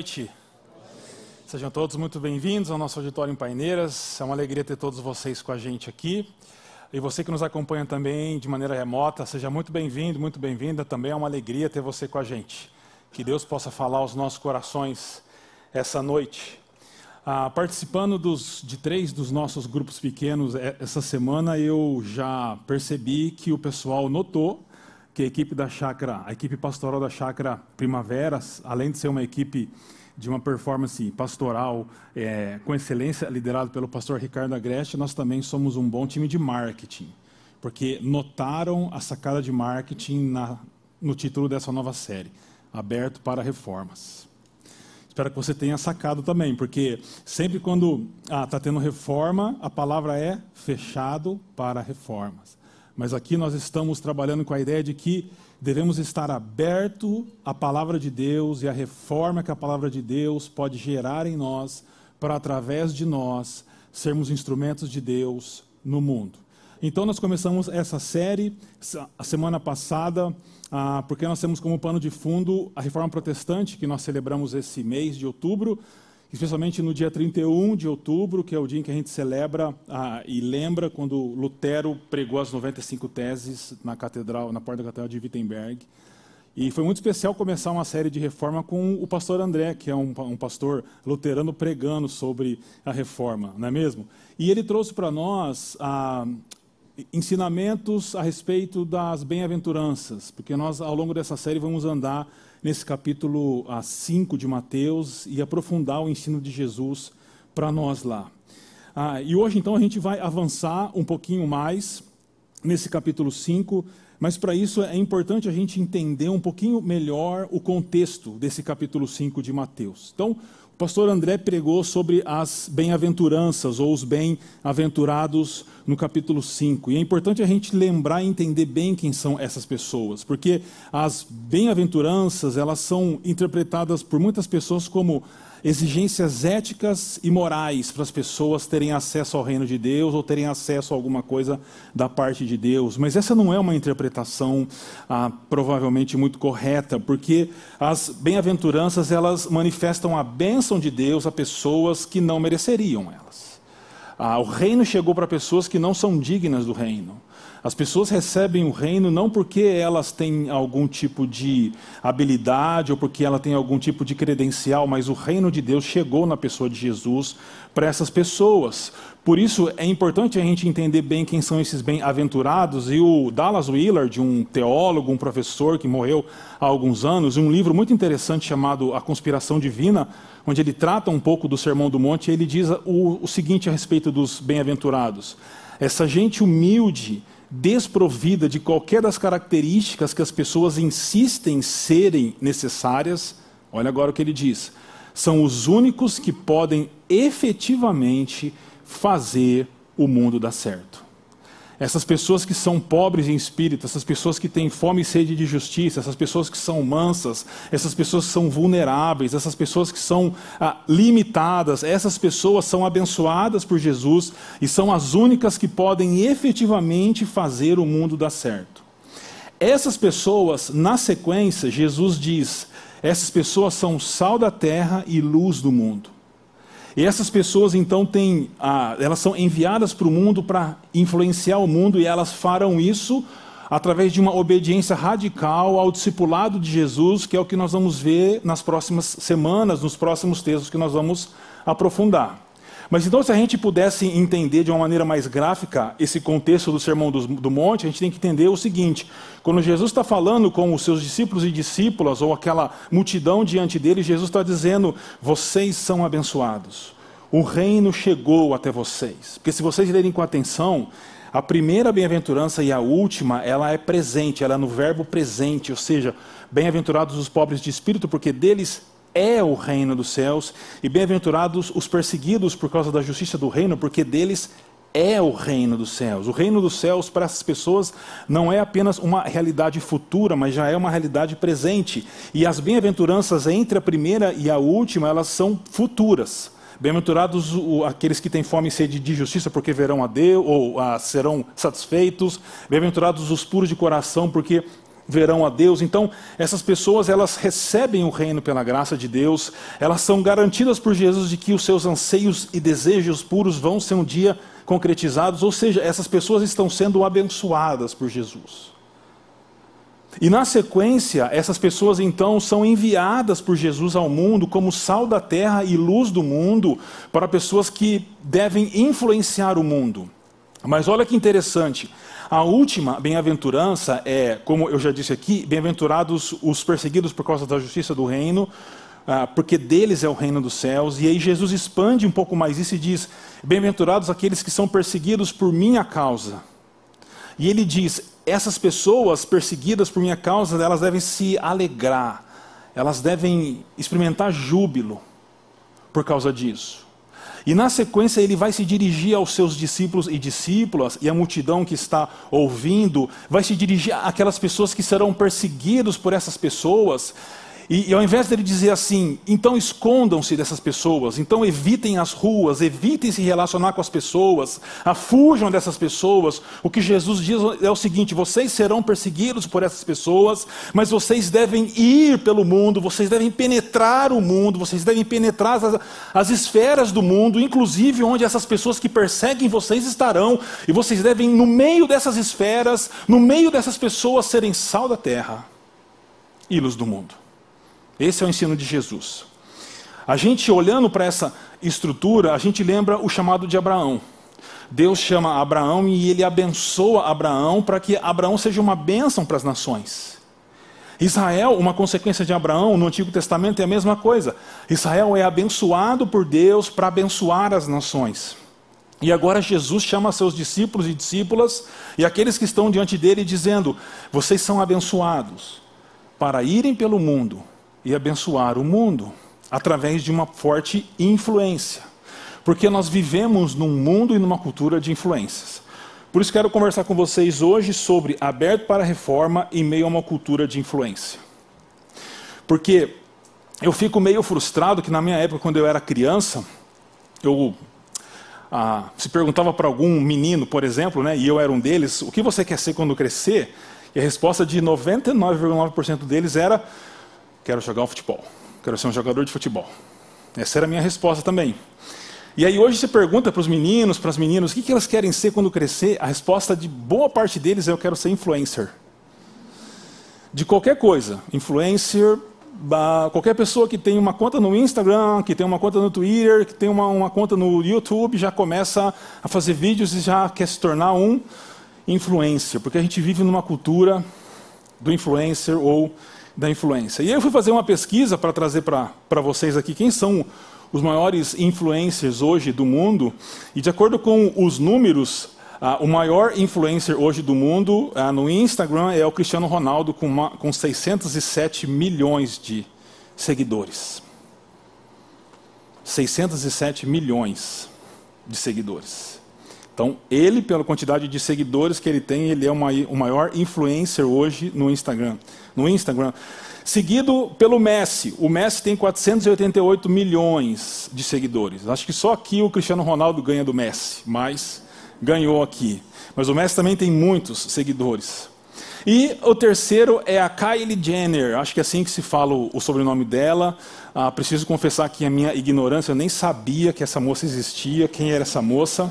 Noite. Sejam todos muito bem-vindos ao nosso auditório em Paineiras. É uma alegria ter todos vocês com a gente aqui. E você que nos acompanha também de maneira remota, seja muito bem-vindo, muito bem-vinda. Também é uma alegria ter você com a gente. Que Deus possa falar aos nossos corações essa noite. Ah, participando dos, de três dos nossos grupos pequenos é, essa semana, eu já percebi que o pessoal notou que a equipe da chácara, a equipe pastoral da chácara Primaveras, além de ser uma equipe de uma performance pastoral é, com excelência, liderado pelo pastor Ricardo Agreste, nós também somos um bom time de marketing, porque notaram a sacada de marketing na, no título dessa nova série, Aberto para Reformas. Espero que você tenha sacado também, porque sempre quando está ah, tá tendo reforma, a palavra é fechado para reformas. Mas aqui nós estamos trabalhando com a ideia de que devemos estar aberto à palavra de Deus e à reforma que a palavra de Deus pode gerar em nós, para através de nós sermos instrumentos de Deus no mundo. Então nós começamos essa série a semana passada, ah, porque nós temos como pano de fundo a reforma protestante que nós celebramos esse mês de outubro especialmente no dia 31 de outubro, que é o dia em que a gente celebra ah, e lembra quando Lutero pregou as 95 teses na catedral, na porta da catedral de Wittenberg. E foi muito especial começar uma série de reforma com o pastor André, que é um, um pastor luterano pregando sobre a reforma, não é mesmo? E ele trouxe para nós ah, ensinamentos a respeito das bem-aventuranças, porque nós, ao longo dessa série, vamos andar nesse capítulo 5 de Mateus e aprofundar o ensino de Jesus para nós lá. Ah, e hoje, então, a gente vai avançar um pouquinho mais nesse capítulo 5, mas para isso é importante a gente entender um pouquinho melhor o contexto desse capítulo 5 de Mateus. Então, pastor André pregou sobre as bem-aventuranças ou os bem-aventurados no capítulo 5. E é importante a gente lembrar e entender bem quem são essas pessoas, porque as bem-aventuranças, elas são interpretadas por muitas pessoas como exigências éticas e morais para as pessoas terem acesso ao reino de Deus ou terem acesso a alguma coisa da parte de Deus. Mas essa não é uma interpretação ah, provavelmente muito correta, porque as bem-aventuranças elas manifestam a bênção de Deus a pessoas que não mereceriam elas. Ah, o reino chegou para pessoas que não são dignas do reino. As pessoas recebem o reino não porque elas têm algum tipo de habilidade ou porque ela tem algum tipo de credencial, mas o reino de Deus chegou na pessoa de Jesus para essas pessoas. Por isso é importante a gente entender bem quem são esses bem-aventurados. E o Dallas Willard, um teólogo, um professor que morreu há alguns anos, um livro muito interessante chamado A Conspiração Divina, onde ele trata um pouco do Sermão do Monte, ele diz o, o seguinte a respeito dos bem-aventurados: essa gente humilde, desprovida de qualquer das características que as pessoas insistem serem necessárias, olha agora o que ele diz, são os únicos que podem efetivamente fazer o mundo dar certo. Essas pessoas que são pobres em espírito, essas pessoas que têm fome e sede de justiça, essas pessoas que são mansas, essas pessoas que são vulneráveis, essas pessoas que são ah, limitadas, essas pessoas são abençoadas por Jesus e são as únicas que podem efetivamente fazer o mundo dar certo. Essas pessoas, na sequência, Jesus diz: essas pessoas são sal da terra e luz do mundo. E essas pessoas então têm, ah, elas são enviadas para o mundo para influenciar o mundo e elas farão isso através de uma obediência radical ao discipulado de Jesus, que é o que nós vamos ver nas próximas semanas, nos próximos textos que nós vamos aprofundar. Mas então, se a gente pudesse entender de uma maneira mais gráfica esse contexto do Sermão do, Monte, a gente tem que entender o seguinte: quando Jesus está falando com os seus discípulos e discípulas, ou aquela multidão diante dele, Jesus está dizendo: vocês são abençoados. O reino chegou até vocês. Porque se vocês lerem com atenção, a primeira bem-aventurança e a última, ela é presente, ela é no verbo presente, ou seja, bem-aventurados os pobres de espírito, porque deles é o reino dos céus, e bem-aventurados os perseguidos por causa da justiça do reino, porque deles é o reino dos céus. O reino dos céus para essas pessoas não é apenas uma realidade futura, mas já é uma realidade presente. E as bem-aventuranças entre a primeira e a última, elas são futuras. Bem-aventurados aqueles que têm fome e sede de justiça, porque verão a Deus, ou ah, serão satisfeitos. Bem-aventurados os puros de coração, porque verão a Deus. Então, essas pessoas, elas recebem o reino pela graça de Deus, elas são garantidas por Jesus de que os seus anseios e desejos puros vão ser um dia concretizados, ou seja, essas pessoas estão sendo abençoadas por Jesus. E na sequência, essas pessoas então são enviadas por Jesus ao mundo como sal da terra e luz do mundo para pessoas que devem influenciar o mundo. Mas olha que interessante. A última bem-aventurança é, como eu já disse aqui, bem-aventurados os perseguidos por causa da justiça do reino, ah, porque deles é o reino dos céus. E aí Jesus expande um pouco mais isso e diz: Bem-aventurados aqueles que são perseguidos por minha causa. E ele diz: essas pessoas perseguidas por minha causa, elas devem se alegrar, elas devem experimentar júbilo por causa disso. E na sequência ele vai se dirigir aos seus discípulos e discípulas e à multidão que está ouvindo, vai se dirigir àquelas pessoas que serão perseguidos por essas pessoas, e, e, ao invés dele dizer assim, então escondam-se dessas pessoas, então evitem as ruas, evitem se relacionar com as pessoas, afujam dessas pessoas, o que Jesus diz é o seguinte: vocês serão perseguidos por essas pessoas, mas vocês devem ir pelo mundo, vocês devem penetrar o mundo, vocês devem penetrar as, as esferas do mundo, inclusive onde essas pessoas que perseguem vocês estarão, e vocês devem, no meio dessas esferas, no meio dessas pessoas, serem sal da terra e luz do mundo. Esse é o ensino de Jesus. A gente olhando para essa estrutura, a gente lembra o chamado de Abraão. Deus chama Abraão e ele abençoa Abraão para que Abraão seja uma bênção para as nações. Israel, uma consequência de Abraão no Antigo Testamento é a mesma coisa. Israel é abençoado por Deus para abençoar as nações. E agora Jesus chama seus discípulos e discípulas e aqueles que estão diante dele dizendo: Vocês são abençoados para irem pelo mundo e abençoar o mundo através de uma forte influência. Porque nós vivemos num mundo e numa cultura de influências. Por isso quero conversar com vocês hoje sobre aberto para reforma em meio a uma cultura de influência. Porque eu fico meio frustrado que na minha época, quando eu era criança, eu ah, se perguntava para algum menino, por exemplo, né, e eu era um deles, o que você quer ser quando crescer? E a resposta de 99,9% deles era Quero jogar um futebol. Quero ser um jogador de futebol. Essa era a minha resposta também. E aí hoje você pergunta para os meninos, para as meninas, o que, que elas querem ser quando crescer? A resposta de boa parte deles é eu quero ser influencer. De qualquer coisa. Influencer, qualquer pessoa que tem uma conta no Instagram, que tem uma conta no Twitter, que tem uma, uma conta no YouTube, já começa a fazer vídeos e já quer se tornar um influencer. Porque a gente vive numa cultura do influencer ou da influência. E eu fui fazer uma pesquisa para trazer para vocês aqui quem são os maiores influencers hoje do mundo. E de acordo com os números, uh, o maior influencer hoje do mundo uh, no Instagram é o Cristiano Ronaldo, com, uma, com 607 milhões de seguidores. 607 milhões de seguidores. Então, ele, pela quantidade de seguidores que ele tem, ele é uma, o maior influencer hoje no Instagram no Instagram. Seguido pelo Messi. O Messi tem 488 milhões de seguidores. Acho que só aqui o Cristiano Ronaldo ganha do Messi, mas ganhou aqui. Mas o Messi também tem muitos seguidores. E o terceiro é a Kylie Jenner, acho que é assim que se fala o, sobrenome dela. Ah, preciso confessar que a minha ignorância, eu nem sabia que essa moça existia, quem era essa moça.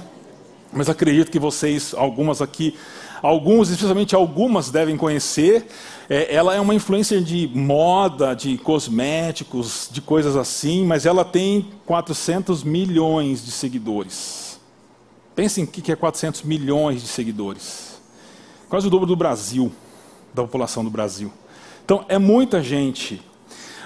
Mas acredito que vocês, algumas aqui, alguns, especialmente algumas, devem conhecer. É, ela é uma influencer de moda, de cosméticos, de coisas assim, mas ela tem 400 milhões de seguidores. Pensem o que é 400 milhões de seguidores. Quase o dobro do Brasil, da população do Brasil. Então, é muita gente.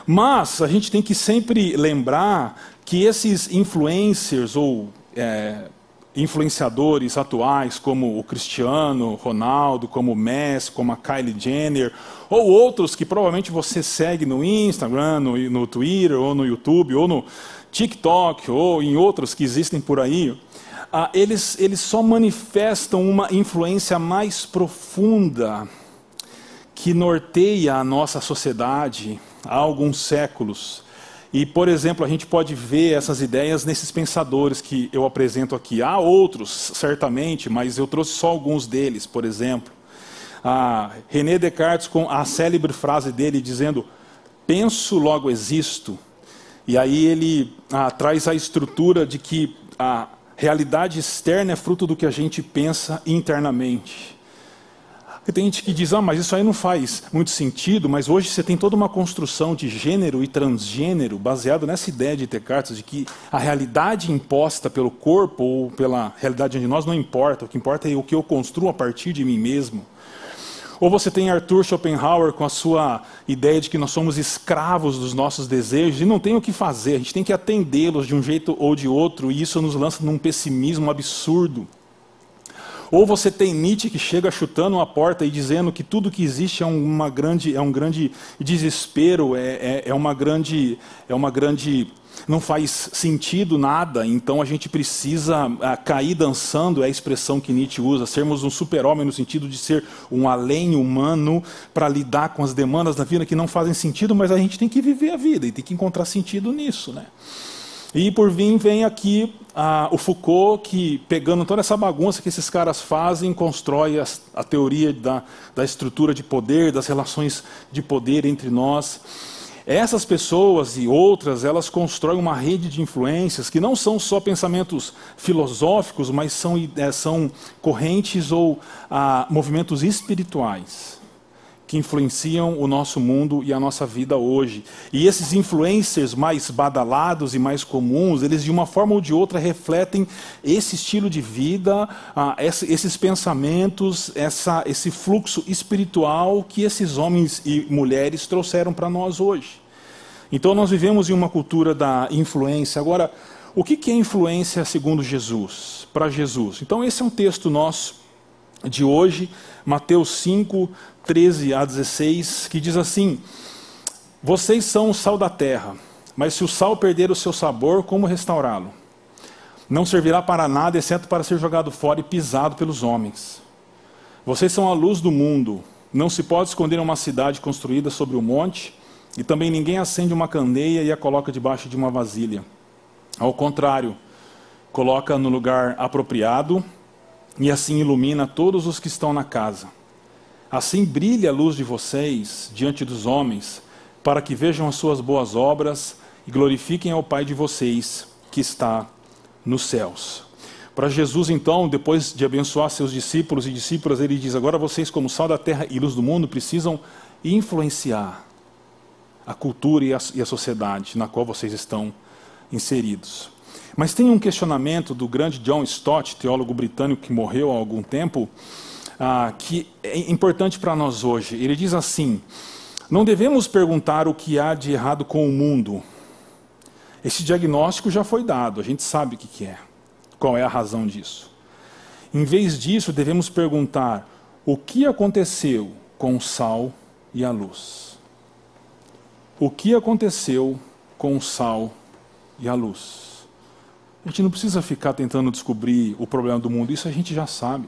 Mas a gente tem que sempre lembrar que esses influencers ou é, influenciadores atuais como o Cristiano Ronaldo, como o Messi, como a Kylie Jenner, ou outros que provavelmente você segue no Instagram, no, no Twitter, ou no YouTube, ou no TikTok, ou em outros que existem por aí, ah, eles, eles só manifestam uma influência mais profunda que norteia a nossa sociedade há alguns séculos e, por exemplo, a gente pode ver essas ideias nesses pensadores que eu apresento aqui. Há outros, certamente, mas eu trouxe só alguns deles, por exemplo. René Descartes com a célebre frase dele dizendo: penso, logo existo. E aí ele ah, traz a estrutura de que a realidade externa é fruto do que a gente pensa internamente. E tem gente que diz, ah, mas isso aí não faz muito sentido, mas hoje você tem toda uma construção de gênero e transgênero baseado nessa ideia de Descartes, de que a realidade imposta pelo corpo ou pela realidade de nós não importa, o que importa é o que eu construo a partir de mim mesmo. Ou você tem Arthur Schopenhauer com a sua ideia de que nós somos escravos dos nossos desejos e não tem o que fazer, a gente tem que atendê-los de um jeito ou de outro, e isso nos lança num pessimismo absurdo. Ou você tem Nietzsche que chega chutando uma porta e dizendo que tudo que existe é uma grande, é um grande desespero, é, é, é uma grande, é uma grande não faz sentido nada, então a gente precisa a, cair dançando, é a expressão que Nietzsche usa, sermos um super-homem no sentido de ser um além humano para lidar com as demandas da vida que não fazem sentido, mas a gente tem que viver a vida e tem que encontrar sentido nisso. Né? E por fim vem aqui ah, o Foucault, que pegando toda essa bagunça que esses caras fazem, constrói a, a teoria da, da estrutura de poder, das relações de poder entre nós. Essas pessoas e outras, elas constroem uma rede de influências que não são só pensamentos filosóficos, mas são, é, são correntes ou ah, movimentos espirituais que influenciam o nosso mundo e a nossa vida hoje. E esses influencers mais badalados e mais comuns, eles de uma forma ou de outra refletem esse estilo de vida, ah, esses pensamentos, essa, esse fluxo espiritual que esses homens e mulheres trouxeram para nós hoje. Então nós vivemos em uma cultura da influência. Agora, o que é influência segundo Jesus? Para Jesus. Então esse é um texto nosso de hoje, Mateus 5, 13 a 16, que diz assim: Vocês são o sal da terra, mas se o sal perder o seu sabor, como restaurá-lo? Não servirá para nada, exceto para ser jogado fora e pisado pelos homens. Vocês são a luz do mundo. Não se pode esconder uma cidade construída sobre o um monte, e também ninguém acende uma candeia e a coloca debaixo de uma vasilha. Ao contrário, coloca no lugar apropriado e assim ilumina todos os que estão na casa. Assim brilhe a luz de vocês diante dos homens, para que vejam as suas boas obras e glorifiquem ao Pai de vocês que está nos céus. Para Jesus, então, depois de abençoar seus discípulos e discípulas, ele diz: Agora vocês, como sal da terra e luz do mundo, precisam influenciar a cultura e a, e a sociedade na qual vocês estão inseridos. Mas tem um questionamento do grande John Stott, teólogo britânico que morreu há algum tempo, ah, que é importante para nós hoje. Ele diz assim: não devemos perguntar o que há de errado com o mundo. Esse diagnóstico já foi dado, a gente sabe o que, que é, qual é a razão disso. Em vez disso, devemos perguntar o que aconteceu com o sal e a luz. O que aconteceu com o sal e a luz? A gente não precisa ficar tentando descobrir o problema do mundo, isso a gente já sabe.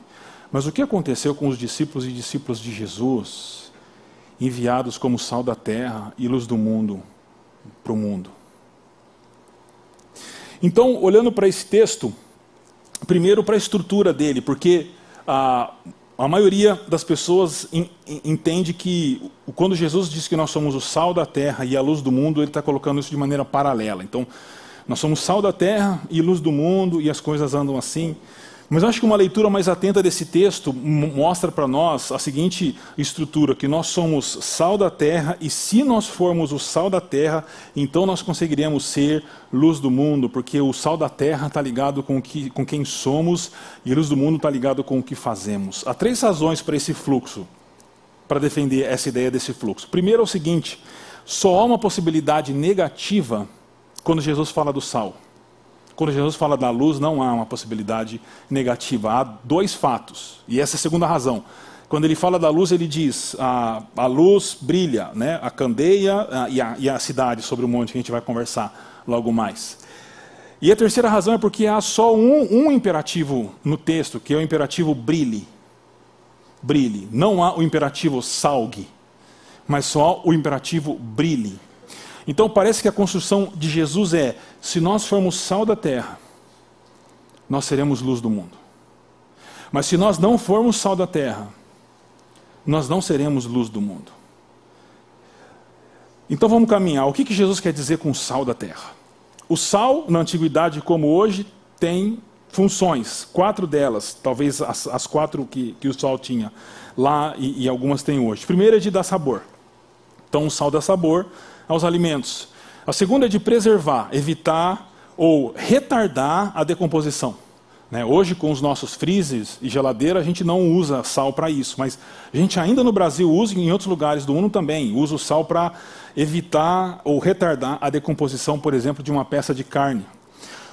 Mas o que aconteceu com os discípulos e discípulas de Jesus, enviados como sal da terra e luz do mundo para o mundo? Então, olhando para esse texto, primeiro para a estrutura dele, porque a, a maioria das pessoas in, in, entende que quando Jesus diz que nós somos o sal da terra e a luz do mundo, ele está colocando isso de maneira paralela. Então, nós somos sal da terra e luz do mundo e as coisas andam assim. Mas acho que uma leitura mais atenta desse texto mostra para nós a seguinte estrutura: que nós somos sal da terra, e se nós formos o sal da terra, então nós conseguiremos ser luz do mundo, porque o sal da terra está ligado com, que, com quem somos, e a luz do mundo está ligado com o que fazemos. Há três razões para esse fluxo, para defender essa ideia desse fluxo. Primeiro é o seguinte: só há uma possibilidade negativa quando Jesus fala do sal. Quando Jesus fala da luz, não há uma possibilidade negativa. Há dois fatos. E essa é a segunda razão. Quando ele fala da luz, ele diz: a, a luz brilha, né? a candeia a, e, a, e a cidade sobre o monte, que a gente vai conversar logo mais. E a terceira razão é porque há só um, um imperativo no texto, que é o imperativo brilhe. Brilhe. Não há o imperativo salgue, mas só o imperativo brilhe. Então parece que a construção de Jesus é: se nós formos sal da terra, nós seremos luz do mundo. Mas se nós não formos sal da terra, nós não seremos luz do mundo. Então vamos caminhar. O que, que Jesus quer dizer com sal da terra? O sal, na antiguidade como hoje, tem funções, quatro delas, talvez as, as quatro que, que, o sal tinha lá e, e algumas tem hoje. Primeira é de dar sabor. Então o sal dá sabor aos alimentos. A segunda é de preservar, evitar ou retardar a decomposição. Né? Hoje, com os nossos freezers e geladeira, a gente não usa sal para isso, mas a gente ainda no Brasil usa e em outros lugares do mundo também usa o sal para evitar ou retardar a decomposição, por exemplo, de uma peça de carne.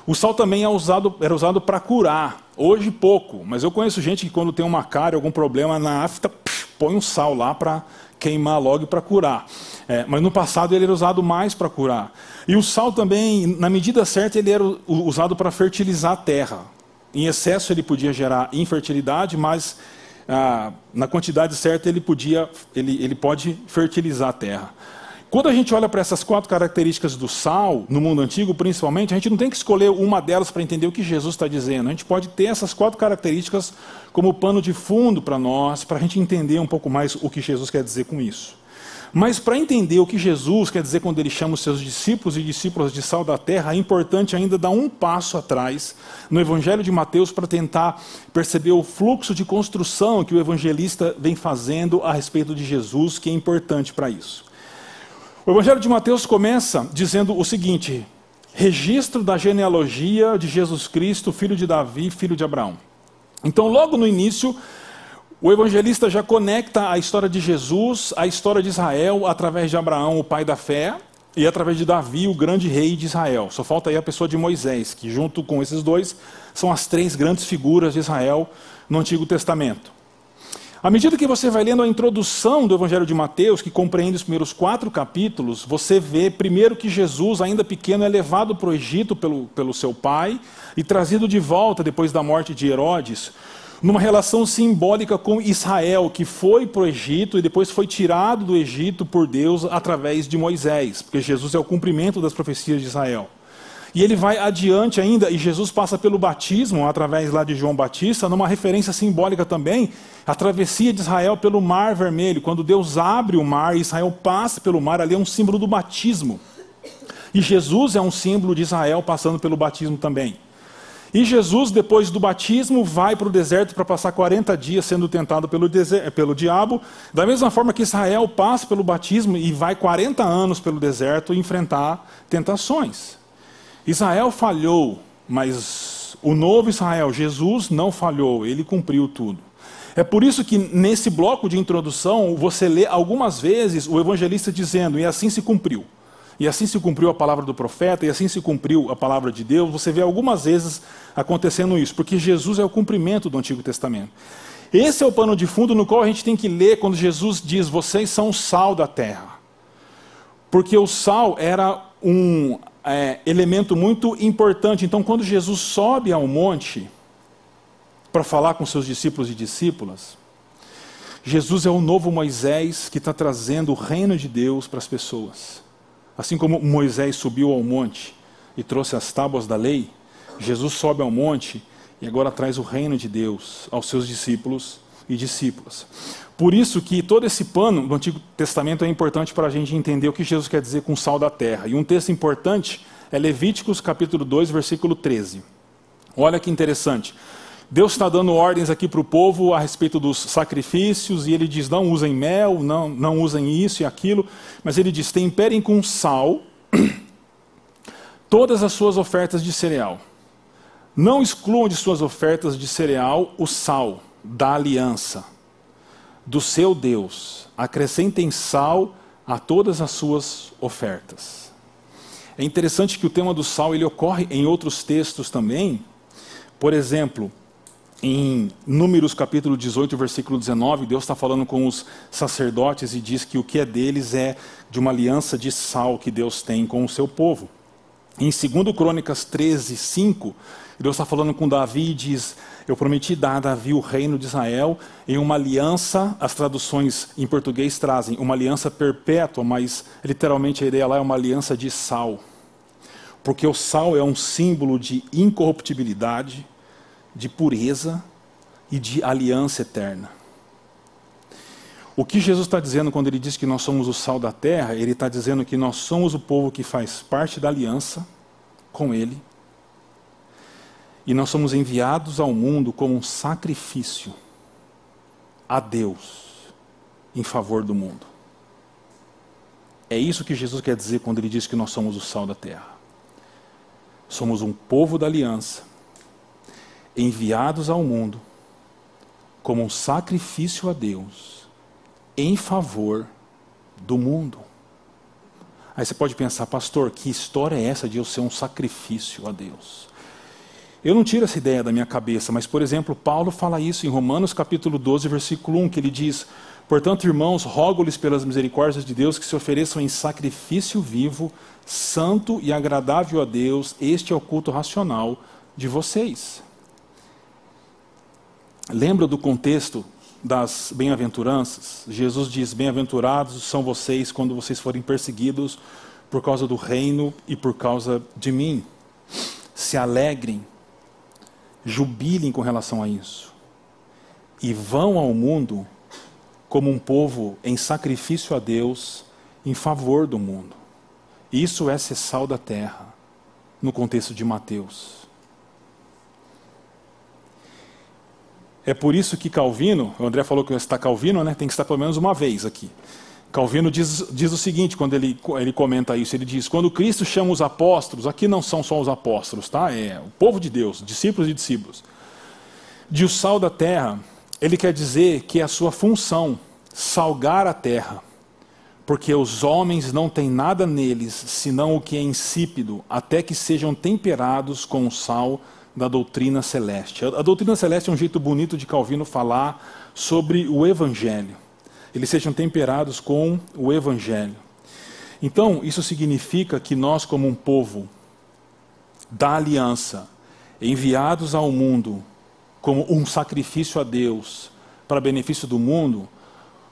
O sal também é usado, era usado para curar. Hoje pouco, mas eu conheço gente que quando tem uma cárie, algum problema na afta, põe um sal lá para queimar logo para curar. É, mas no passado ele era usado mais para curar. E o sal também, na medida certa, ele era usado para fertilizar a terra. Em excesso ele podia gerar infertilidade, mas ah, na quantidade certa ele podia, ele, ele pode fertilizar a terra. Quando a gente olha para essas quatro características do sal, no mundo antigo principalmente, a gente não tem que escolher uma delas para entender o que Jesus está dizendo. A gente pode ter essas quatro características como pano de fundo para nós, para a gente entender um pouco mais o que Jesus quer dizer com isso. Mas para entender o que Jesus quer dizer quando ele chama os seus discípulos e discípulas de sal da terra, é importante ainda dar um passo atrás no Evangelho de Mateus para tentar perceber o fluxo de construção que o evangelista vem fazendo a respeito de Jesus, que é importante para isso. O Evangelho de Mateus começa dizendo o seguinte: registro da genealogia de Jesus Cristo, filho de Davi, filho de Abraão. Então, logo no início, o evangelista já conecta a história de Jesus à história de Israel através de Abraão, o pai da fé, e através de Davi, o grande rei de Israel. Só falta aí a pessoa de Moisés, que junto com esses dois são as três grandes figuras de Israel no Antigo Testamento. À medida que você vai lendo a introdução do Evangelho de Mateus, que compreende os primeiros quatro capítulos, você vê primeiro que Jesus, ainda pequeno, é levado para o Egito pelo, pelo seu pai e trazido de volta depois da morte de Herodes, numa relação simbólica com Israel, que foi para o Egito e depois foi tirado do Egito por Deus através de Moisés, porque Jesus é o cumprimento das profecias de Israel. E ele vai adiante ainda, e Jesus passa pelo batismo, através lá de João Batista, numa referência simbólica também, a travessia de Israel pelo Mar Vermelho. Quando Deus abre o mar Israel passa pelo mar, ali é um símbolo do batismo. E Jesus é um símbolo de Israel passando pelo batismo também. E Jesus, depois do batismo, vai para o deserto para passar 40 dias sendo tentado pelo, pelo diabo, da mesma forma que Israel passa pelo batismo e vai 40 anos pelo deserto enfrentar tentações. Israel falhou, mas o novo Israel, Jesus, não falhou, ele cumpriu tudo. É por isso que nesse bloco de introdução você lê algumas vezes o evangelista dizendo, e assim se cumpriu. E assim se cumpriu a palavra do profeta, e assim se cumpriu a palavra de Deus. Você vê algumas vezes acontecendo isso, porque Jesus é o cumprimento do Antigo Testamento. Esse é o pano de fundo no qual a gente tem que ler quando Jesus diz: Vocês são o sal da terra. Porque o sal era um é, elemento muito importante. Então, quando Jesus sobe ao monte para falar com seus discípulos e discípulas, Jesus é o novo Moisés que está trazendo o reino de Deus para as pessoas. Assim como Moisés subiu ao monte e trouxe as tábuas da lei, Jesus sobe ao monte e agora traz o reino de Deus aos seus discípulos e discípulas. Por isso que todo esse pano do Antigo Testamento é importante para a gente entender o que Jesus quer dizer com sal da terra. E um texto importante é Levíticos capítulo 2, versículo 13. Olha que interessante. Deus está dando ordens aqui para o povo a respeito dos sacrifícios, e ele diz: não usem mel, não, não usem isso e aquilo, mas ele diz: temperem com sal todas as suas ofertas de cereal. Não excluam de suas ofertas de cereal o sal da aliança do seu Deus. Acrescentem sal a todas as suas ofertas. É interessante que o tema do sal ele ocorre em outros textos também. Por exemplo, em Números capítulo 18, versículo 19, Deus está falando com os sacerdotes e diz que o que é deles é de uma aliança de sal que Deus tem com o seu povo. Em 2 Crônicas 13, 5, Deus está falando com Davi e diz: Eu prometi dar a Davi o reino de Israel em uma aliança, as traduções em português trazem uma aliança perpétua, mas literalmente a ideia lá é uma aliança de sal. Porque o sal é um símbolo de incorruptibilidade, de pureza e de aliança eterna. O que Jesus está dizendo quando ele diz que nós somos o sal da terra, ele está dizendo que nós somos o povo que faz parte da aliança com Ele. E nós somos enviados ao mundo como um sacrifício a Deus em favor do mundo. É isso que Jesus quer dizer quando ele diz que nós somos o sal da terra. Somos um povo da aliança, enviados ao mundo como um sacrifício a Deus em favor do mundo. Aí você pode pensar, pastor, que história é essa de eu ser um sacrifício a Deus? Eu não tiro essa ideia da minha cabeça, mas, por exemplo, Paulo fala isso em Romanos capítulo 12, versículo 1, que ele diz: Portanto, irmãos, rogo-lhes pelas misericórdias de Deus que se ofereçam em sacrifício vivo, santo e agradável a Deus, este é o culto racional de vocês. Lembra do contexto das bem-aventuranças? Jesus diz: Bem-aventurados são vocês quando vocês forem perseguidos por causa do reino e por causa de mim. Se alegrem, jubilem com relação a isso. E vão ao mundo como um povo em sacrifício a Deus em favor do mundo. Isso é ser sal da terra, no contexto de Mateus. É por isso que Calvino, o André falou que está Calvino, né, tem que estar pelo menos uma vez aqui. Calvino diz, diz o seguinte, quando ele, ele comenta isso, ele diz, quando Cristo chama os apóstolos, aqui não são só os apóstolos, tá? é o povo de Deus, discípulos e discípulos, de o sal da terra, ele quer dizer que é a sua função salgar a terra, porque os homens não têm nada neles senão o que é insípido, até que sejam temperados com o sal da doutrina celeste. A doutrina celeste é um jeito bonito de Calvino falar sobre o evangelho. Eles sejam temperados com o evangelho. Então, isso significa que nós, como um povo da aliança, enviados ao mundo como um sacrifício a Deus para benefício do mundo,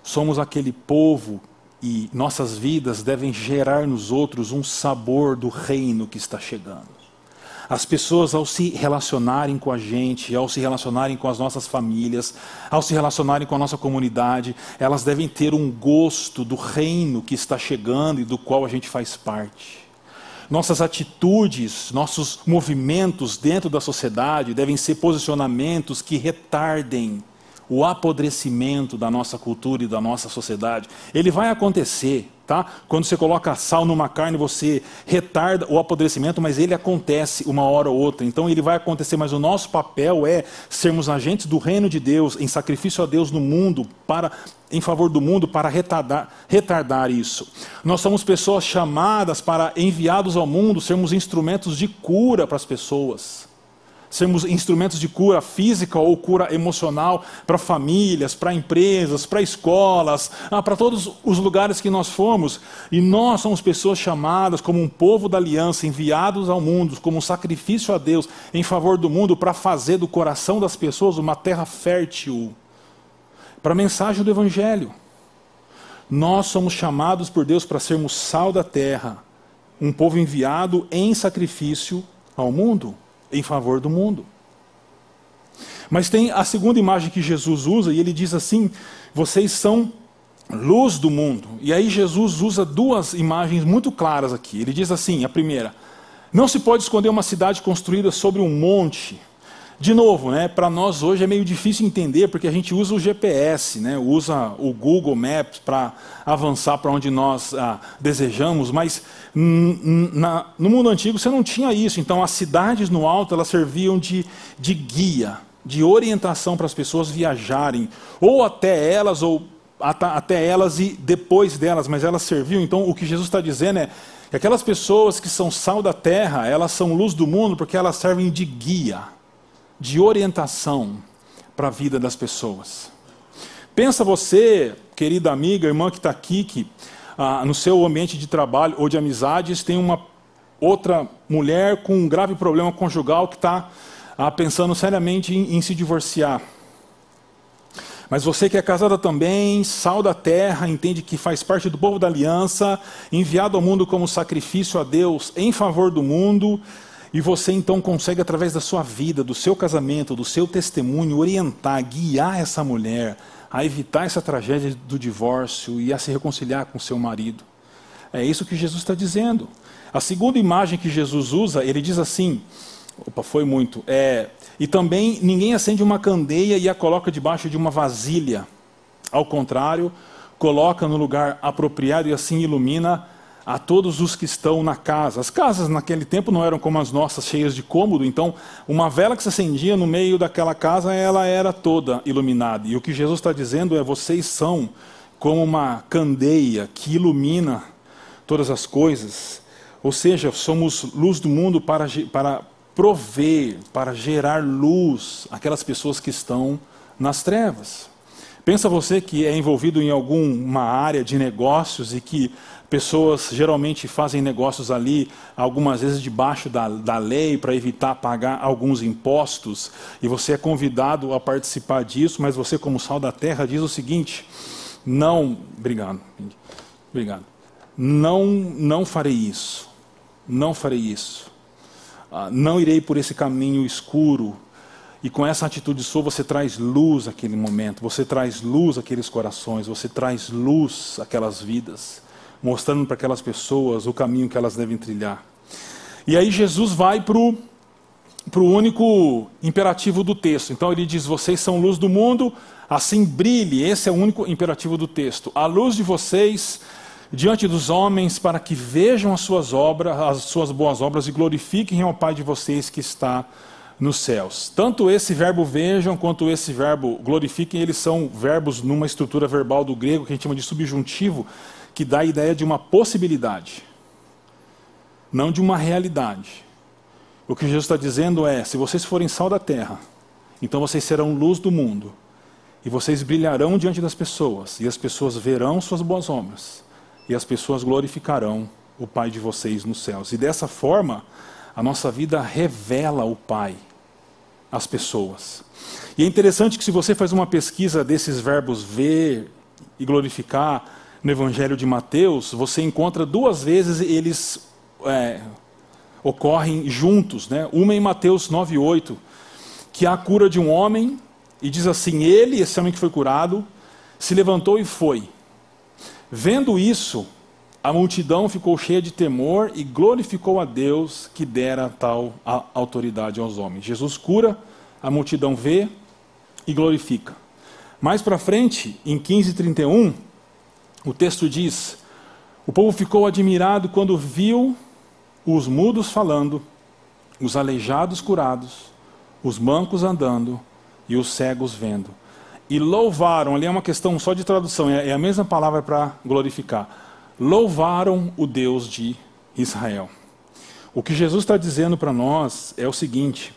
somos aquele povo e nossas vidas devem gerar nos outros um sabor do reino que está chegando. As pessoas, ao se relacionarem com a gente, ao se relacionarem com as nossas famílias, ao se relacionarem com a nossa comunidade, elas devem ter um gosto do reino que está chegando e do qual a gente faz parte. Nossas atitudes, nossos movimentos dentro da sociedade devem ser posicionamentos que retardem o apodrecimento da nossa cultura e da nossa sociedade. Ele vai acontecer, tá? Quando você coloca sal numa carne, você retarda o apodrecimento, mas ele acontece uma hora ou outra. Então ele vai acontecer, mas o nosso papel é sermos agentes do reino de Deus, em sacrifício a Deus no mundo, para em favor do mundo para retardar, retardar isso. Nós somos pessoas chamadas para enviados ao mundo, sermos instrumentos de cura para as pessoas sermos instrumentos de cura física ou cura emocional para famílias, para empresas, para escolas, ah, para todos os lugares que nós formos. E nós somos pessoas chamadas como um povo da aliança, enviados ao mundo, como um sacrifício a Deus em favor do mundo, para fazer do coração das pessoas uma terra fértil para a mensagem do Evangelho. Nós somos chamados por Deus para sermos sal da terra, um povo enviado em sacrifício ao mundo em favor do mundo. Mas tem a segunda imagem que Jesus usa, e ele diz assim: vocês são luz do mundo. E aí Jesus usa duas imagens muito claras aqui. Ele diz assim: a primeira, não se pode esconder uma cidade construída sobre um monte. De novo, né, para nós hoje é meio difícil entender porque a gente usa o GPS, né, usa o Google Maps para avançar para onde nós ah, desejamos, mas na, no mundo antigo você não tinha isso. Então as cidades no alto elas serviam de, de guia, de orientação para as pessoas viajarem, ou até elas, ou até elas e depois delas, mas elas serviam. Então o que Jesus está dizendo é que aquelas pessoas que são sal da terra, elas são luz do mundo porque elas servem de guia de orientação para a vida das pessoas. Pensa você, querida amiga, irmã que está aqui, que ah, no seu ambiente de trabalho ou de amizades tem uma outra mulher com um grave problema conjugal que está ah, pensando seriamente em, em se divorciar. Mas você que é casada também, sal da terra, entende que faz parte do povo da aliança, enviado ao mundo como sacrifício a Deus em favor do mundo, e você então consegue, através da sua vida, do seu casamento, do seu testemunho, orientar, guiar essa mulher a evitar essa tragédia do divórcio e a se reconciliar com seu marido. É isso que Jesus está dizendo. A segunda imagem que Jesus usa, ele diz assim: opa, foi muito. É, e também ninguém acende uma candeia e a coloca debaixo de uma vasilha. Ao contrário, coloca no lugar apropriado e assim ilumina a todos os que estão na casa. As casas naquele tempo não eram como as nossas, cheias de cômodo, então uma vela que se acendia no meio daquela casa, ela era toda iluminada. E o que Jesus está dizendo é: vocês são como uma candeia que ilumina todas as coisas. Ou seja, somos luz do mundo para, para prover, para gerar luz àquelas pessoas que estão nas trevas. Pensa você que é envolvido em alguma área de negócios e que Pessoas geralmente fazem negócios ali, algumas vezes debaixo da, da lei, para evitar pagar alguns impostos, e você é convidado a participar disso, mas você, como sal da terra, diz o seguinte: não, obrigado, obrigado, não, não farei isso, não farei isso, ah, não irei por esse caminho escuro, e com essa atitude sua, você traz luz àquele momento, você traz luz àqueles corações, você traz luz àquelas vidas mostrando para aquelas pessoas o caminho que elas devem trilhar. E aí Jesus vai para o único imperativo do texto. Então ele diz: Vocês são luz do mundo, assim brilhe. Esse é o único imperativo do texto. A luz de vocês diante dos homens, para que vejam as suas obras, as suas boas obras e glorifiquem ao Pai de vocês que está nos céus. Tanto esse verbo vejam quanto esse verbo glorifiquem, eles são verbos numa estrutura verbal do grego que a gente chama de subjuntivo, que dá a ideia de uma possibilidade, não de uma realidade. O que Jesus está dizendo é: se vocês forem sal da terra, então vocês serão luz do mundo, e vocês brilharão diante das pessoas, e as pessoas verão suas boas obras, e as pessoas glorificarão o Pai de vocês nos céus. E dessa forma, a nossa vida revela o Pai às pessoas. E é interessante que, se você faz uma pesquisa desses verbos ver e glorificar, no Evangelho de Mateus, você encontra duas vezes eles é, ocorrem juntos. Né? Uma em Mateus 9,8, que há a cura de um homem, e diz assim: Ele, esse homem que foi curado, se levantou e foi. Vendo isso, a multidão ficou cheia de temor e glorificou a Deus que dera tal autoridade aos homens. Jesus cura, a multidão vê e glorifica. Mais para frente, em 15:31, o texto diz: O povo ficou admirado quando viu os mudos falando, os aleijados curados, os mancos andando e os cegos vendo. E louvaram, ali é uma questão só de tradução, é, é a mesma palavra para glorificar. Louvaram o Deus de Israel. O que Jesus está dizendo para nós é o seguinte: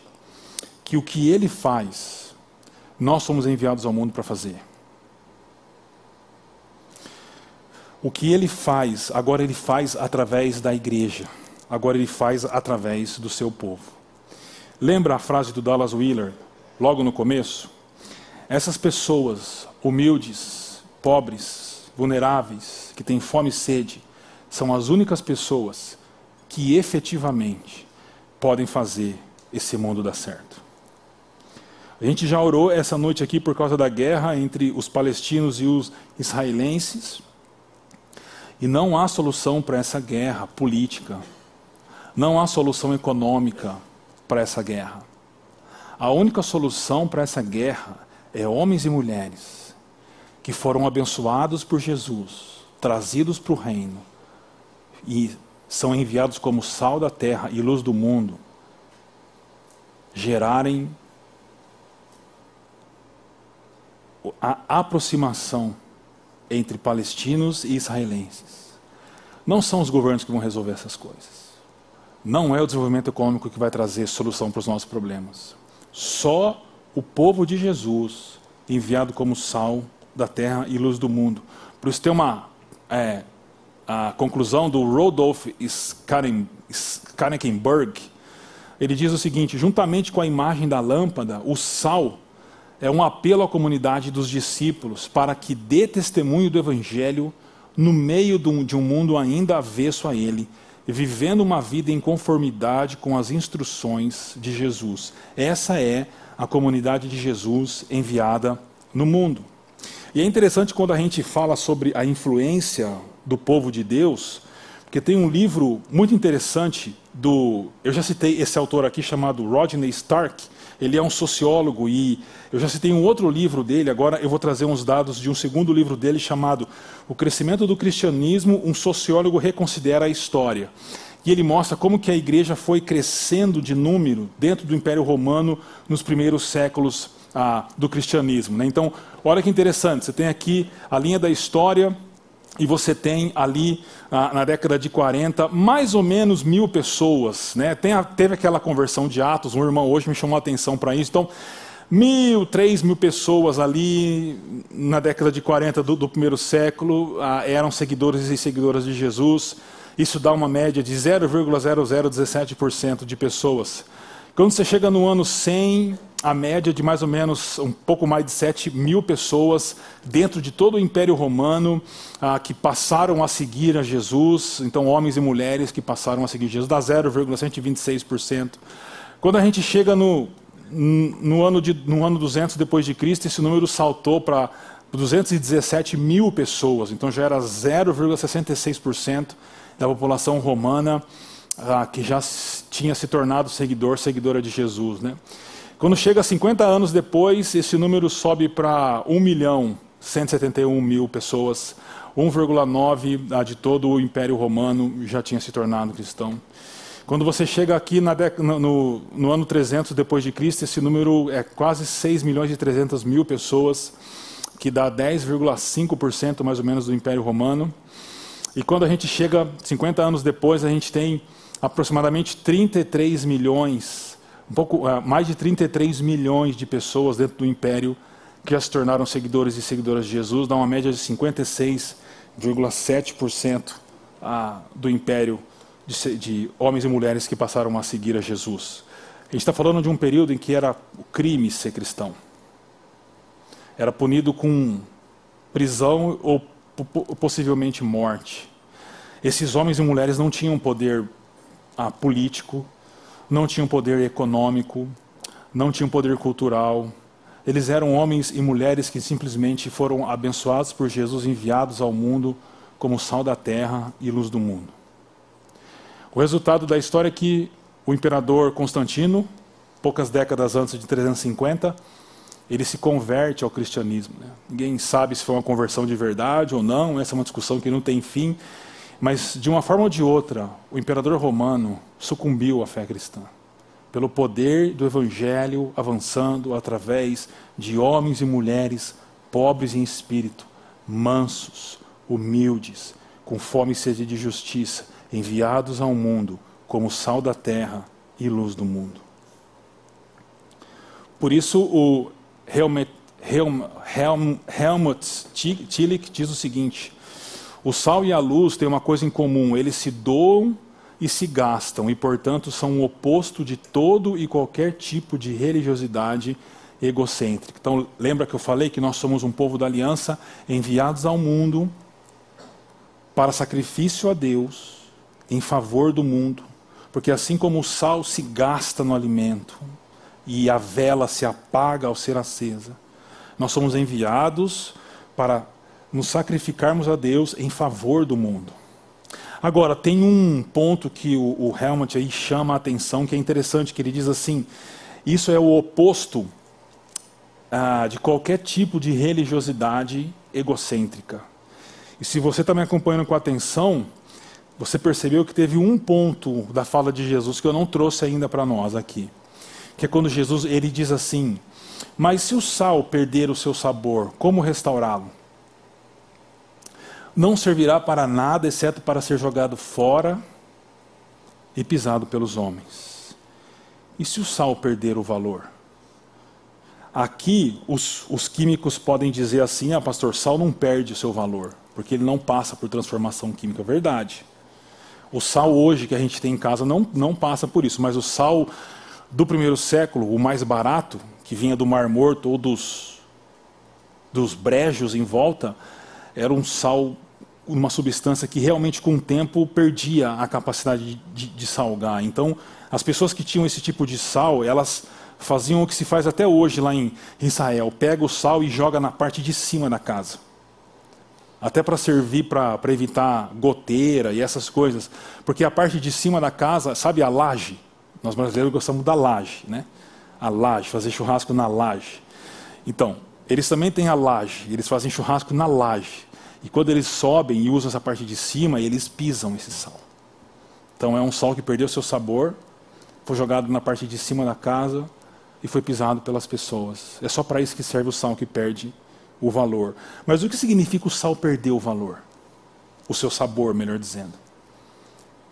que o que ele faz, nós somos enviados ao mundo para fazer. O que ele faz, agora ele faz através da igreja. Agora ele faz através do seu povo. Lembra a frase do Dallas Wheeler, logo no começo? Essas pessoas humildes, pobres, vulneráveis, que têm fome e sede, são as únicas pessoas que efetivamente podem fazer esse mundo dar certo. A gente já orou essa noite aqui por causa da guerra entre os palestinos e os israelenses. E não há solução para essa guerra política. Não há solução econômica para essa guerra. A única solução para essa guerra é homens e mulheres que foram abençoados por Jesus, trazidos para o reino e são enviados como sal da terra e luz do mundo, gerarem a aproximação entre palestinos e israelenses. Não são os governos que vão resolver essas coisas. Não é o desenvolvimento econômico que vai trazer solução para os nossos problemas. Só o povo de Jesus, enviado como sal da terra e luz do mundo. Por isso tem uma é, a conclusão do Rodolph Scannenberg. Ele diz o seguinte: juntamente com a imagem da lâmpada, o sal é um apelo à comunidade dos discípulos para que dê testemunho do Evangelho no meio de um mundo ainda avesso a ele, vivendo uma vida em conformidade com as instruções de Jesus. Essa é a comunidade de Jesus enviada no mundo. E é interessante quando a gente fala sobre a influência do povo de Deus, porque tem um livro muito interessante do. Eu já citei esse autor aqui chamado Rodney Stark. Ele é um sociólogo e eu já citei um outro livro dele. Agora eu vou trazer uns dados de um segundo livro dele chamado O Crescimento do Cristianismo: Um Sociólogo Reconsidera a História. E ele mostra como que a igreja foi crescendo de número dentro do Império Romano nos primeiros séculos ah, do cristianismo. Né? Então, olha que interessante, você tem aqui a linha da história e você tem ali ah, na década de 40 mais ou menos mil pessoas. Né? Tem a, teve aquela conversão de Atos, um irmão hoje me chamou a atenção para isso. Então, mil, três mil pessoas ali na década de 40 do, do primeiro século ah, eram seguidores e seguidoras de Jesus. Isso dá uma média de 0,0017% de pessoas. Quando você chega no ano 100, a média de mais ou menos um pouco mais de 7 mil pessoas dentro de todo o Império Romano ah, que passaram a seguir a Jesus, então homens e mulheres que passaram a seguir Jesus, dá 0,126%. Quando a gente chega no, no, ano de, no ano 200 depois de Cristo, esse número saltou para 217 mil pessoas, então já era 0,66% da população romana ah, que já tinha se tornado seguidor, seguidora de Jesus. Né? Quando chega a 50 anos depois, esse número sobe para 1 milhão 171 mil pessoas, 1,9 ah, de todo o Império Romano já tinha se tornado cristão. Quando você chega aqui no, no, no, ano 300 depois de Cristo, esse número é quase 6 milhões e 300 mil pessoas, que dá 10,5% mais ou menos do Império Romano. E quando a gente chega 50 anos depois, a gente tem aproximadamente 33 milhões, um pouco uh, mais de 33 milhões de pessoas dentro do império que já se tornaram seguidores e seguidoras de Jesus, dá uma média de 56,7% uh, ah, do império de, de homens e mulheres que passaram a seguir a Jesus. A gente está falando de um período em que era crime ser cristão. Era punido com prisão ou possivelmente morte. Esses homens e mulheres não tinham poder ah, político, não tinham poder econômico, não tinham poder cultural. Eles eram homens e mulheres que simplesmente foram abençoados por Jesus, enviados ao mundo como sal da terra e luz do mundo. O resultado da história é que o imperador Constantino, poucas décadas antes de 350, ele se converte ao cristianismo. Né? Ninguém sabe se foi uma conversão de verdade ou não, essa é uma discussão que não tem fim. Mas, de uma forma ou de outra, o imperador romano sucumbiu à fé cristã. Pelo poder do evangelho avançando através de homens e mulheres pobres em espírito, mansos, humildes, com fome e sede de justiça, enviados ao mundo como sal da terra e luz do mundo. Por isso, o Helmut, Helm, Helmut Tillich diz o seguinte: o sal e a luz têm uma coisa em comum, eles se doam e se gastam, e portanto são o oposto de todo e qualquer tipo de religiosidade egocêntrica. Então, lembra que eu falei que nós somos um povo da aliança enviados ao mundo para sacrifício a Deus em favor do mundo, porque assim como o sal se gasta no alimento e a vela se apaga ao ser acesa, nós somos enviados para nos sacrificarmos a Deus em favor do mundo. Agora, tem um ponto que o, o Helmut aí chama a atenção, que é interessante, que ele diz assim, isso é o oposto ah, de qualquer tipo de religiosidade egocêntrica. E se você está me acompanhando com atenção, você percebeu que teve um ponto da fala de Jesus que eu não trouxe ainda para nós aqui. Que é quando Jesus ele diz assim: Mas se o sal perder o seu sabor, como restaurá-lo? Não servirá para nada, exceto para ser jogado fora e pisado pelos homens. E se o sal perder o valor? Aqui, os, os químicos podem dizer assim: ah, pastor, sal não perde o seu valor, porque ele não passa por transformação química. Verdade. O sal hoje que a gente tem em casa não, não passa por isso, mas o sal do primeiro século, o mais barato, que vinha do Mar Morto ou dos, dos brejos em volta, era um sal uma substância que realmente com o tempo perdia a capacidade de, de, salgar. Então, as pessoas que tinham esse tipo de sal, elas faziam o que se faz até hoje lá em Israel: pega o sal e joga na parte de cima da casa. Até para servir para evitar goteira e essas coisas. Porque a parte de cima da casa, sabe a laje? Nós brasileiros gostamos da laje, né? A laje, fazer churrasco na laje. Então, eles também têm a laje, eles fazem churrasco na laje. E quando eles sobem e usam essa parte de cima, eles pisam esse sal. Então é um sal que perdeu seu sabor, foi jogado na parte de cima da casa e foi pisado pelas pessoas. É só para isso que serve o sal que perde o valor. Mas o que significa o sal perder o valor? O seu sabor, melhor dizendo.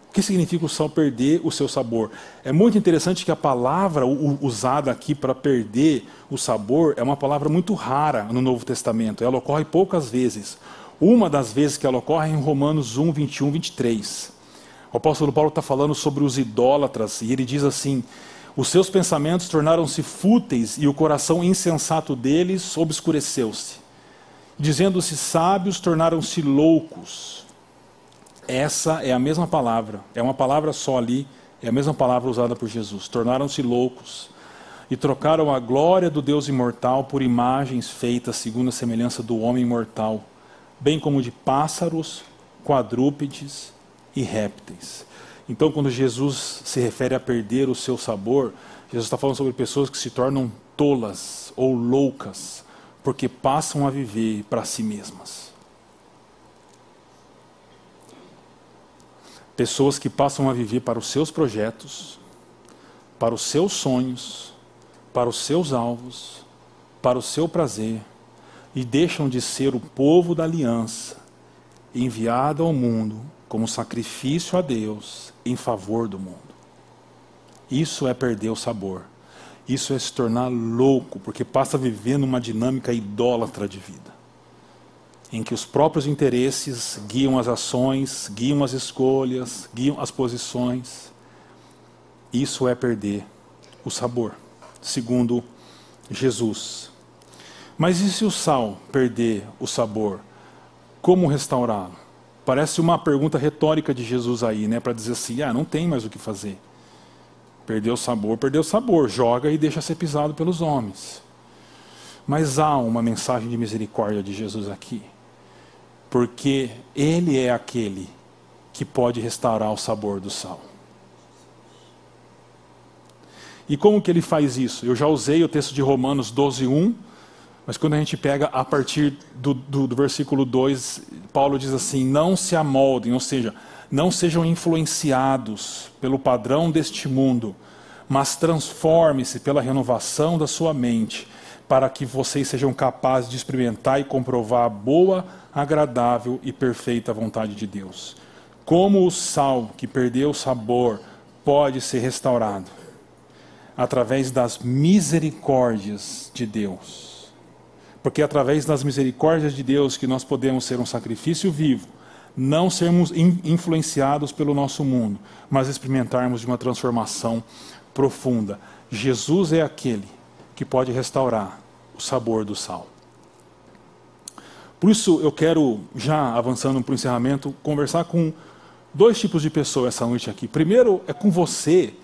O que significa o sal perder o seu sabor? É muito interessante que a palavra usada aqui para perder o sabor é uma palavra muito rara no Novo Testamento. Ela ocorre poucas vezes. Uma das vezes que ela ocorre é em Romanos 1, 21, 23. O apóstolo Paulo está falando sobre os idólatras e ele diz assim: Os seus pensamentos tornaram-se fúteis e o coração insensato deles obscureceu-se. Dizendo-se sábios, tornaram-se loucos. Essa é a mesma palavra, é uma palavra só ali, é a mesma palavra usada por Jesus. Tornaram-se loucos e trocaram a glória do Deus imortal por imagens feitas segundo a semelhança do homem mortal, bem como de pássaros, quadrúpedes e répteis. Então, quando Jesus se refere a perder o seu sabor, Jesus está falando sobre pessoas que se tornam tolas ou loucas, porque passam a viver para si mesmas. Pessoas que passam a viver para os seus projetos, para os seus sonhos, para os seus alvos, para o seu prazer, e deixam de ser o povo da aliança, enviado ao mundo como sacrifício a Deus em favor do mundo. Isso é perder o sabor. Isso é se tornar louco, porque passa a viver numa dinâmica idólatra de vida em que os próprios interesses guiam as ações, guiam as escolhas, guiam as posições. Isso é perder o sabor, segundo Jesus. Mas e se o sal perder o sabor? Como restaurá-lo? Parece uma pergunta retórica de Jesus aí, né, para dizer assim: "Ah, não tem mais o que fazer. Perdeu o sabor, perdeu o sabor, joga e deixa ser pisado pelos homens." Mas há uma mensagem de misericórdia de Jesus aqui porque Ele é aquele que pode restaurar o sabor do sal. E como que ele faz isso? Eu já usei o texto de Romanos 12, 1, mas quando a gente pega a partir do, do, do versículo 2, Paulo diz assim: Não se amoldem, ou seja, não sejam influenciados pelo padrão deste mundo, mas transforme-se pela renovação da sua mente, para que vocês sejam capazes de experimentar e comprovar a boa, agradável e perfeita vontade de Deus. Como o sal que perdeu o sabor pode ser restaurado? Através das misericórdias de Deus. Porque através das misericórdias de Deus que nós podemos ser um sacrifício vivo, não sermos influenciados pelo nosso mundo, mas experimentarmos de uma transformação profunda. Jesus é aquele que pode restaurar o sabor do sal. Por isso eu quero, já avançando para o encerramento, conversar com dois tipos de pessoas essa noite aqui. Primeiro é com você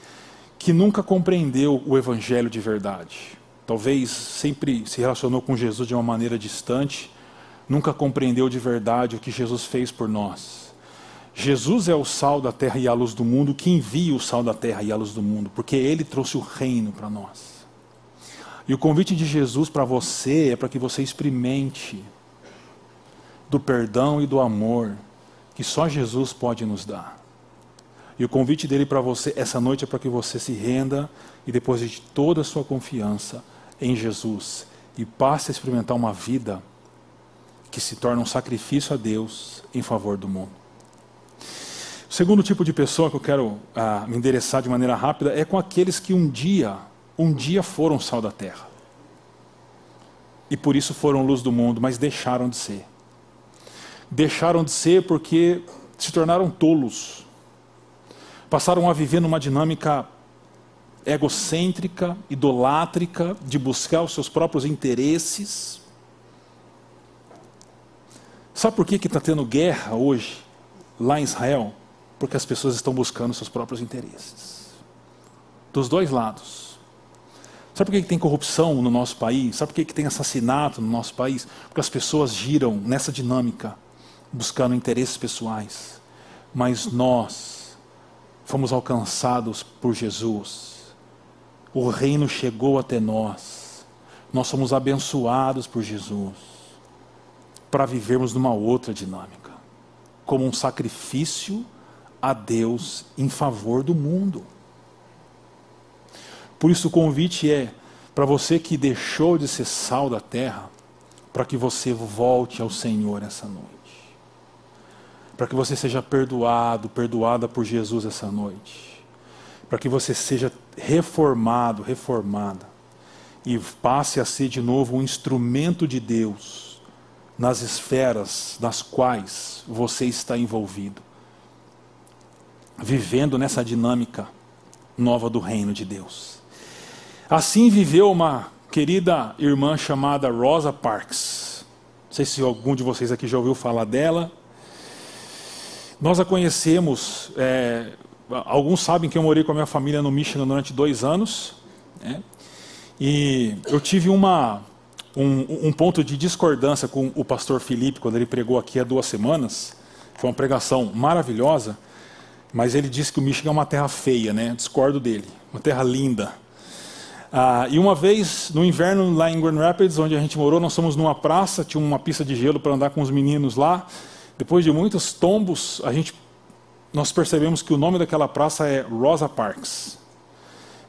que nunca compreendeu o Evangelho de verdade. Talvez sempre se relacionou com Jesus de uma maneira distante, nunca compreendeu de verdade o que Jesus fez por nós. Jesus é o sal da terra e a luz do mundo, que envia o sal da terra e a luz do mundo, porque ele trouxe o reino para nós. E o convite de Jesus para você é para que você experimente do perdão e do amor que só Jesus pode nos dar. E o convite dele para você essa noite é para que você se renda e deposite toda a sua confiança em Jesus e passe a experimentar uma vida que se torna um sacrifício a Deus em favor do mundo. O segundo tipo de pessoa que eu quero ah, me endereçar de maneira rápida é com aqueles que um dia, um dia foram sal da terra. E por isso foram luz do mundo, mas deixaram de ser deixaram de ser porque se tornaram tolos. Passaram a viver numa dinâmica egocêntrica, idolátrica, de buscar os seus próprios interesses. Sabe por que está tendo guerra hoje, lá em Israel? Porque as pessoas estão buscando seus próprios interesses. Dos dois lados. Sabe por que tem corrupção no nosso país? Sabe por que tem assassinato no nosso país? Porque as pessoas giram nessa dinâmica, buscando interesses pessoais. Mas nós fomos alcançados por Jesus. O reino chegou até nós. Nós somos abençoados por Jesus para vivermos numa outra dinâmica como um sacrifício a Deus em favor do mundo. Por isso o convite é para você que deixou de ser sal da terra, para que você volte ao Senhor essa noite. Para que você seja perdoado, perdoada por Jesus essa noite. Para que você seja reformado, reformada. E passe a ser de novo um instrumento de Deus nas esferas nas quais você está envolvido. Vivendo nessa dinâmica nova do reino de Deus. Assim viveu uma querida irmã chamada Rosa Parks. Não sei se algum de vocês aqui já ouviu falar dela. Nós a conhecemos, é, alguns sabem que eu morei com a minha família no Michigan durante dois anos. Né? E eu tive uma, um, um, ponto de discordância com o pastor Felipe quando ele pregou aqui há duas semanas. Foi uma pregação maravilhosa, mas ele disse que o Michigan é uma terra feia, né? Discordo dele. Uma terra linda. Ah, e uma vez, no inverno, lá em Grand Rapids, onde a gente morou, nós fomos numa praça, tinha uma pista de gelo para andar com os meninos lá. Depois de muitos tombos, a gente, nós percebemos que o nome daquela praça é Rosa Parks,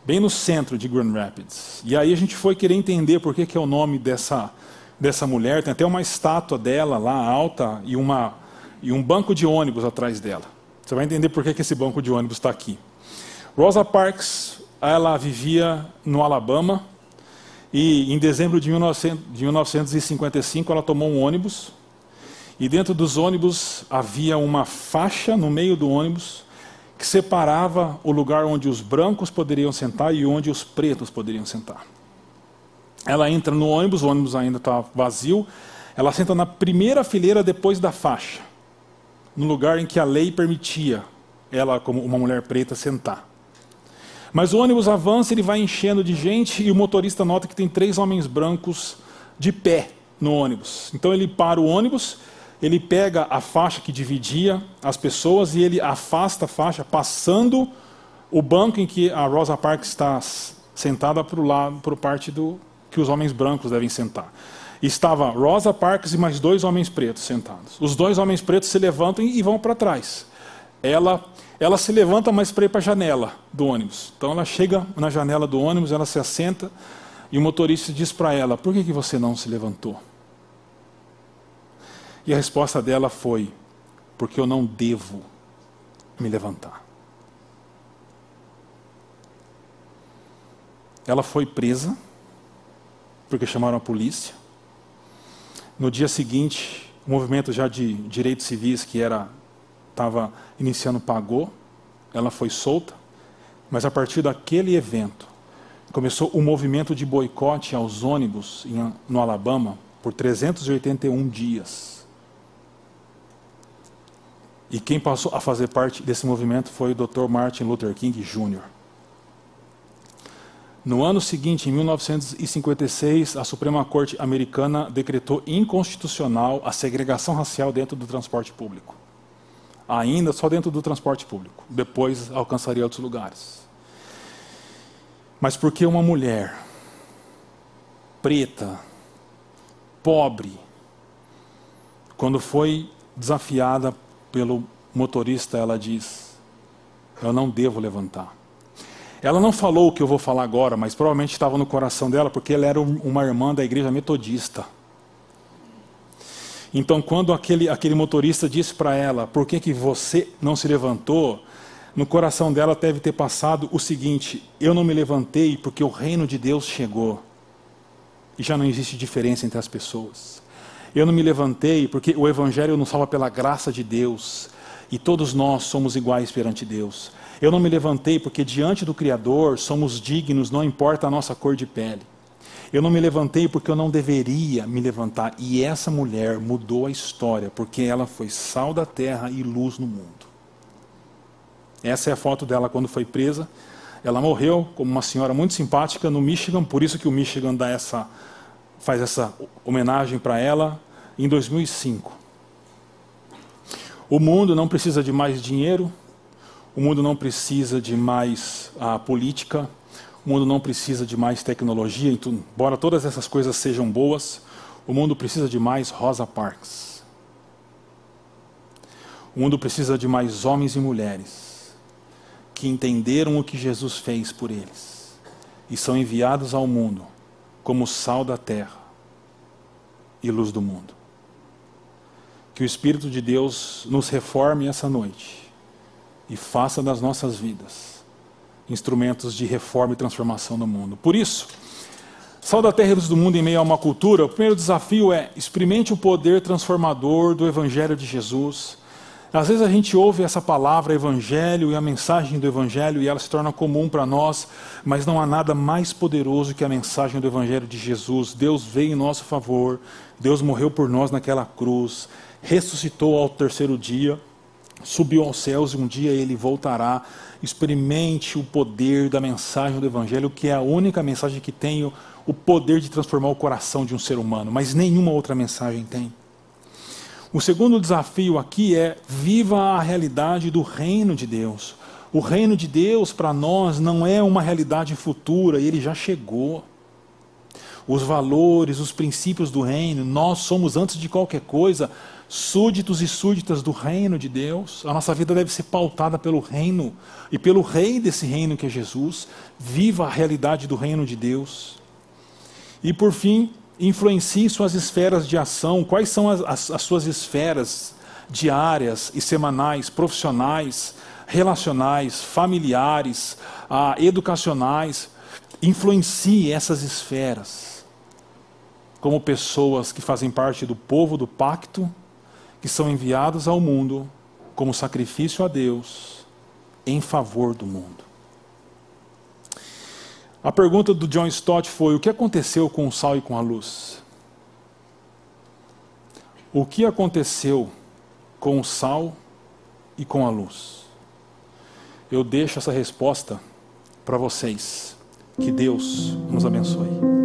bem no centro de Grand Rapids. E aí a gente foi querer entender por que, que é o nome dessa, dessa mulher. Tem até uma estátua dela lá alta e, uma, e um banco de ônibus atrás dela. Você vai entender por que, que esse banco de ônibus está aqui. Rosa Parks ela vivia no Alabama e em dezembro de, 1900, de 1955 ela tomou um ônibus e dentro dos ônibus havia uma faixa no meio do ônibus que separava o lugar onde os brancos poderiam sentar e onde os pretos poderiam sentar. Ela entra no ônibus, o ônibus ainda está vazio, ela senta na primeira fileira depois da faixa, no lugar em que a lei permitia ela, como uma mulher preta, sentar. Mas o ônibus avança, ele vai enchendo de gente e o motorista nota que tem três homens brancos de pé no ônibus. Então ele para o ônibus, ele pega a faixa que dividia as pessoas e ele afasta a faixa, passando o banco em que a Rosa Parks está sentada para o lado, para a parte do que os homens brancos devem sentar. Estava Rosa Parks e mais dois homens pretos sentados. Os dois homens pretos se levantam e vão para trás. Ela ela se levanta, mas para ir para a janela do ônibus. Então ela chega na janela do ônibus, ela se assenta e o motorista diz para ela: Por que, que você não se levantou? E a resposta dela foi: Porque eu não devo me levantar. Ela foi presa, porque chamaram a polícia. No dia seguinte, o movimento já de direitos civis, que era estava iniciando pagou, ela foi solta, mas a partir daquele evento começou o um movimento de boicote aos ônibus no Alabama por 381 dias. E quem passou a fazer parte desse movimento foi o Dr. Martin Luther King Jr. No ano seguinte, em 1956, a Suprema Corte Americana decretou inconstitucional a segregação racial dentro do transporte público ainda só dentro do transporte público. Depois alcançaria outros lugares. Mas porque uma mulher preta, pobre, quando foi desafiada pelo motorista, ela diz: Eu não devo levantar. Ela não falou o que eu vou falar agora, mas provavelmente estava no coração dela, porque ela era uma irmã da igreja metodista. Então, quando aquele, aquele motorista disse para ela, por que, que você não se levantou? No coração dela deve ter passado o seguinte: eu não me levantei porque o reino de Deus chegou. E já não existe diferença entre as pessoas. Eu não me levantei porque o Evangelho nos salva pela graça de Deus. E todos nós somos iguais perante Deus. Eu não me levantei porque diante do Criador somos dignos, não importa a nossa cor de pele. Eu não me levantei porque eu não deveria me levantar. E essa mulher mudou a história, porque ela foi sal da terra e luz no mundo. Essa é a foto dela quando foi presa. Ela morreu como uma senhora muito simpática no Michigan, por isso que o Michigan dá essa, faz essa homenagem para ela em 2005. O mundo não precisa de mais dinheiro, o mundo não precisa de mais a ah, política, o mundo não precisa de mais tecnologia, então, embora todas essas coisas sejam boas, o mundo precisa de mais Rosa Parks. O mundo precisa de mais homens e mulheres que entenderam o que Jesus fez por eles e são enviados ao mundo como sal da terra e luz do mundo. Que o Espírito de Deus nos reforme essa noite e faça das nossas vidas instrumentos de reforma e transformação no mundo. Por isso, Sal da Terra e Luz do Mundo em meio a uma cultura, o primeiro desafio é experimente o poder transformador do Evangelho de Jesus às vezes a gente ouve essa palavra evangelho e a mensagem do evangelho e ela se torna comum para nós, mas não há nada mais poderoso que a mensagem do evangelho de Jesus. Deus veio em nosso favor, Deus morreu por nós naquela cruz, ressuscitou ao terceiro dia, subiu aos céus e um dia ele voltará. Experimente o poder da mensagem do evangelho, que é a única mensagem que tem o poder de transformar o coração de um ser humano, mas nenhuma outra mensagem tem. O segundo desafio aqui é viva a realidade do reino de Deus. O reino de Deus para nós não é uma realidade futura, ele já chegou. Os valores, os princípios do reino, nós somos antes de qualquer coisa súditos e súditas do reino de Deus. A nossa vida deve ser pautada pelo reino e pelo rei desse reino que é Jesus. Viva a realidade do reino de Deus. E por fim, influencie suas esferas de ação, quais são as, as, as suas esferas diárias e semanais, profissionais, relacionais, familiares, ah, educacionais. Influencie essas esferas como pessoas que fazem parte do povo do pacto, que são enviados ao mundo como sacrifício a Deus em favor do mundo. A pergunta do John Stott foi: o que aconteceu com o sal e com a luz? O que aconteceu com o sal e com a luz? Eu deixo essa resposta para vocês. Que Deus nos abençoe.